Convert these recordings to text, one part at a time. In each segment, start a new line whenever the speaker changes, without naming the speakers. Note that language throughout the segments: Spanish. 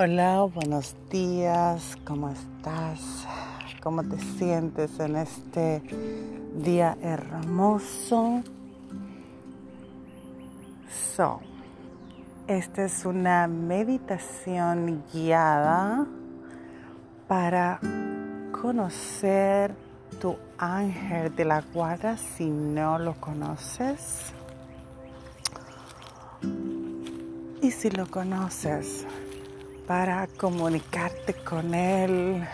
Hola, buenos días, ¿cómo estás? ¿Cómo te sientes en este día hermoso? So, esta es una meditación guiada para conocer tu ángel de la guarda si no lo conoces. Y si lo conoces, para comunicarte con Él,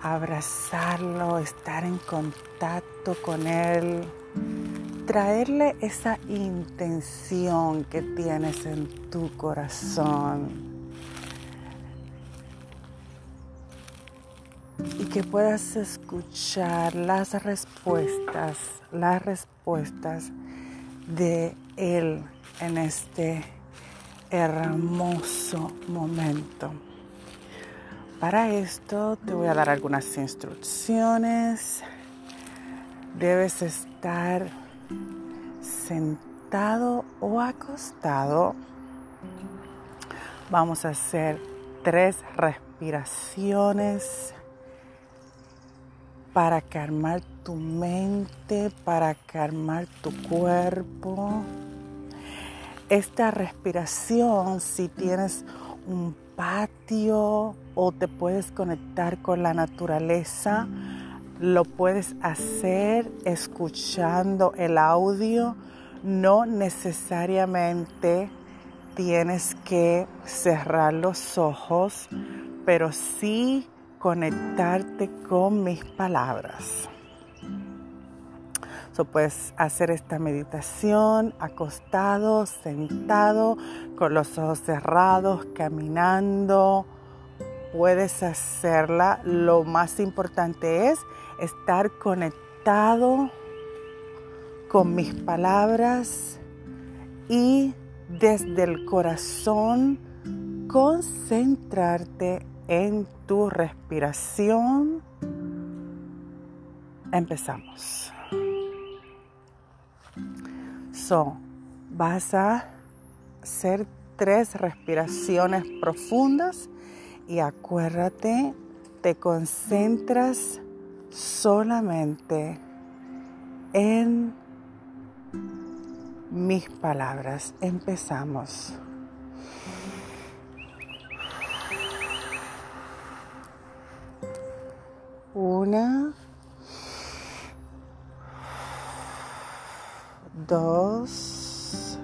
abrazarlo, estar en contacto con Él, traerle esa intención que tienes en tu corazón. Y que puedas escuchar las respuestas, las respuestas de Él en este hermoso momento. Para esto te voy a dar algunas instrucciones. Debes estar sentado o acostado. Vamos a hacer tres respiraciones para calmar tu mente, para calmar tu cuerpo esta respiración, si tienes un patio o te puedes conectar con la naturaleza, lo puedes hacer escuchando el audio. No necesariamente tienes que cerrar los ojos, pero sí conectarte con mis palabras. Puedes hacer esta meditación acostado, sentado, con los ojos cerrados, caminando. Puedes hacerla. Lo más importante es estar conectado con mis palabras y desde el corazón concentrarte en tu respiración. Empezamos. Vas a hacer tres respiraciones profundas y acuérdate, te concentras solamente en mis palabras. Empezamos. Una. Dos,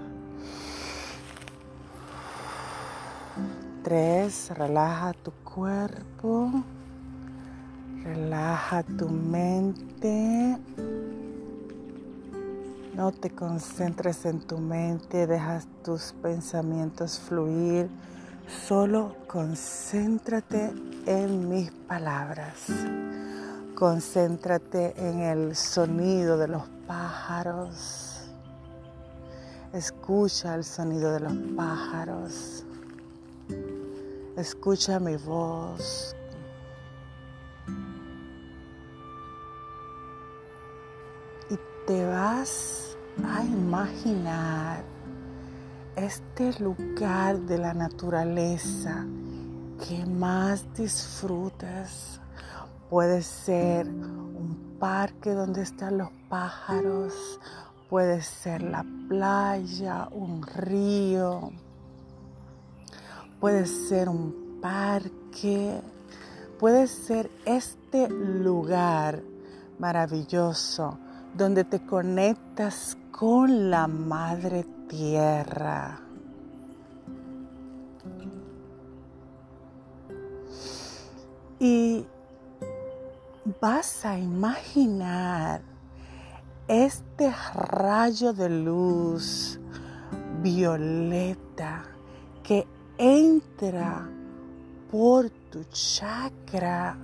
tres, relaja tu cuerpo, relaja tu mente. No te concentres en tu mente, dejas tus pensamientos fluir. Solo concéntrate en mis palabras. Concéntrate en el sonido de los pájaros Escucha el sonido de los pájaros. Escucha mi voz. Y te vas a imaginar este lugar de la naturaleza que más disfrutas. Puede ser un parque donde están los pájaros, Puede ser la playa, un río, puede ser un parque, puede ser este lugar maravilloso donde te conectas con la madre tierra. Y vas a imaginar este rayo de luz violeta que entra por tu chakra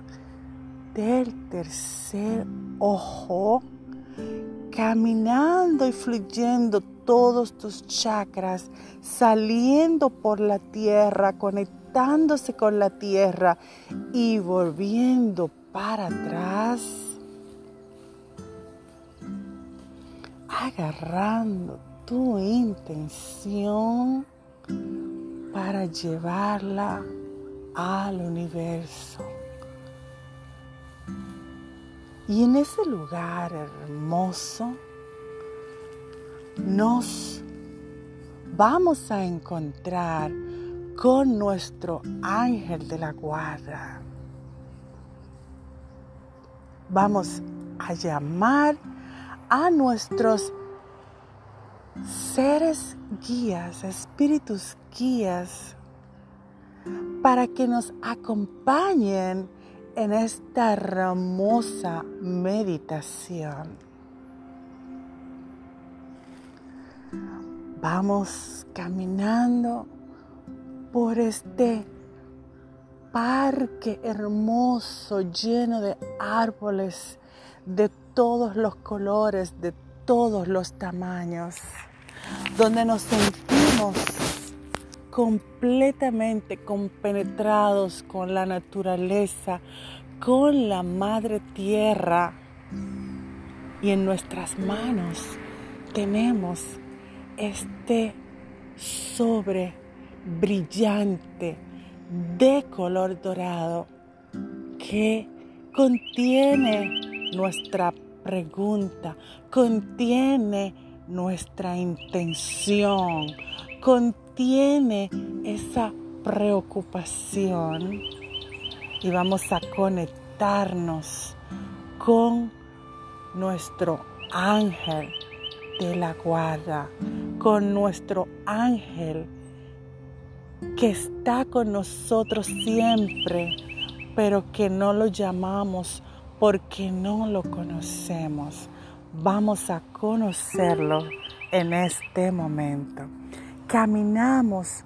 del tercer ojo, caminando y fluyendo todos tus chakras, saliendo por la tierra, conectándose con la tierra y volviendo para atrás agarrando tu intención para llevarla al universo. Y en ese lugar hermoso nos vamos a encontrar con nuestro ángel de la guarda. Vamos a llamar a nuestros seres guías, espíritus guías, para que nos acompañen en esta hermosa meditación. Vamos caminando por este parque hermoso lleno de árboles de todos los colores, de todos los tamaños, donde nos sentimos completamente compenetrados con la naturaleza, con la madre tierra. Y en nuestras manos tenemos este sobre brillante de color dorado que contiene nuestra pregunta, contiene nuestra intención, contiene esa preocupación. Y vamos a conectarnos con nuestro ángel de la guarda, con nuestro ángel que está con nosotros siempre, pero que no lo llamamos porque no lo conocemos. Vamos a conocerlo en este momento. Caminamos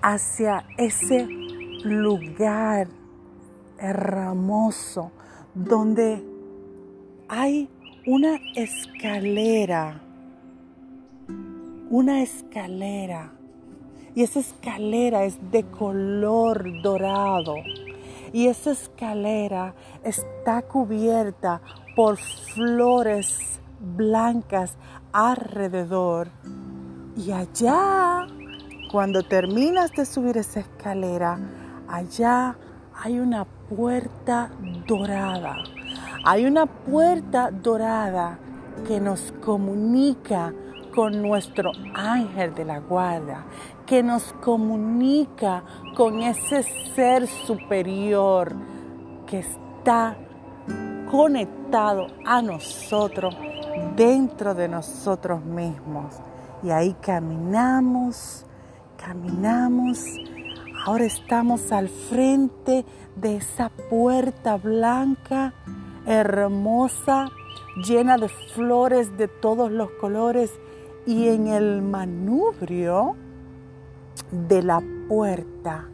hacia ese lugar hermoso donde hay una escalera, una escalera, y esa escalera es de color dorado, y esa escalera está cubierta por flores blancas alrededor. Y allá, cuando terminas de subir esa escalera, allá hay una puerta dorada hay una puerta dorada que nos comunica con nuestro ángel de la guarda, que nos comunica con ese ser superior que está conectado a nosotros, dentro de nosotros mismos. Y ahí caminamos, caminamos. Ahora estamos al frente de esa puerta blanca hermosa, llena de flores de todos los colores y en el manubrio de la puerta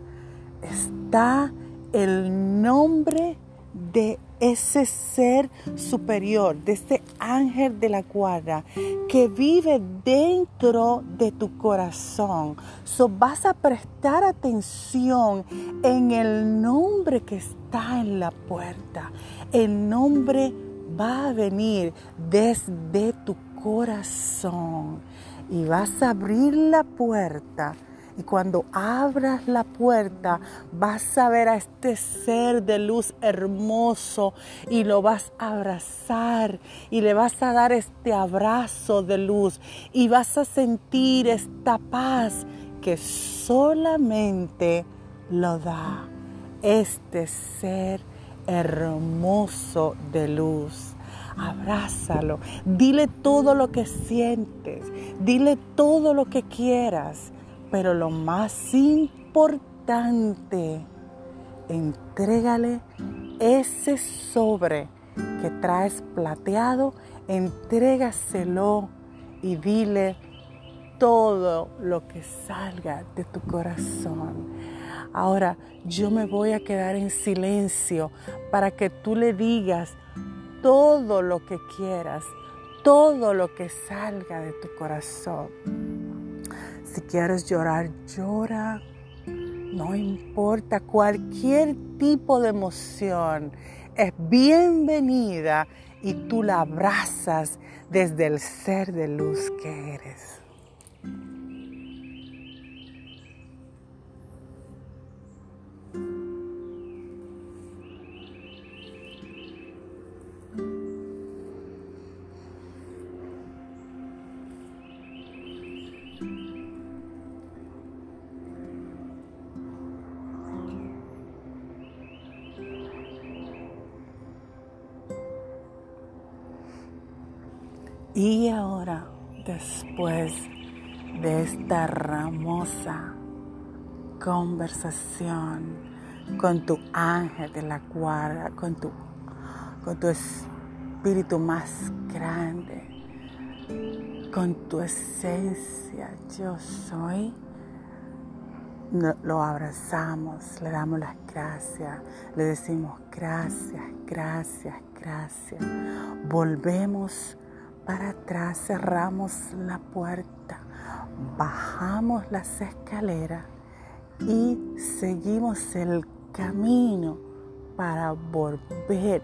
está el nombre de ese ser superior, de ese ángel de la guarda que vive dentro de tu corazón. So vas a prestar atención en el nombre que está en la puerta. El nombre va a venir desde tu corazón y vas a abrir la puerta y cuando abras la puerta, vas a ver a este ser de luz hermoso y lo vas a abrazar y le vas a dar este abrazo de luz y vas a sentir esta paz que solamente lo da este ser hermoso de luz. Abrázalo, dile todo lo que sientes, dile todo lo que quieras. Pero lo más importante, entrégale ese sobre que traes plateado, entrégaselo y dile todo lo que salga de tu corazón. Ahora yo me voy a quedar en silencio para que tú le digas todo lo que quieras, todo lo que salga de tu corazón. Si quieres llorar, llora. No importa cualquier tipo de emoción. Es bienvenida y tú la abrazas desde el ser de luz que eres. Y ahora, después de esta hermosa conversación con tu ángel de la guarda, con tu, con tu espíritu más grande, con tu esencia, yo soy, lo abrazamos, le damos las gracias, le decimos gracias, gracias, gracias. Volvemos para atrás, cerramos la puerta, bajamos las escaleras y seguimos el camino para volver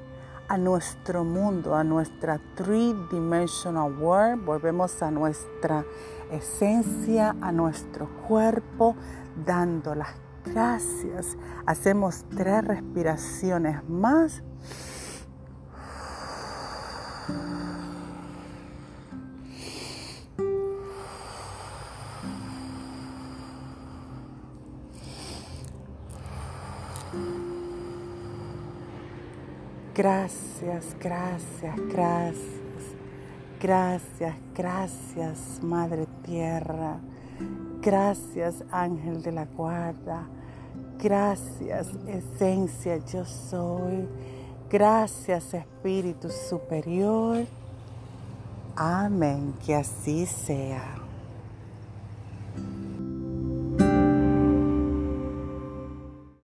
a nuestro mundo, a nuestra three-dimensional world, volvemos a nuestra esencia, a nuestro cuerpo, dando las gracias. Hacemos tres respiraciones más. Gracias, gracias, gracias. Gracias, gracias, Madre Tierra. Gracias, Ángel de la Guarda. Gracias, Esencia, yo soy. Gracias, Espíritu Superior. Amén, que así sea.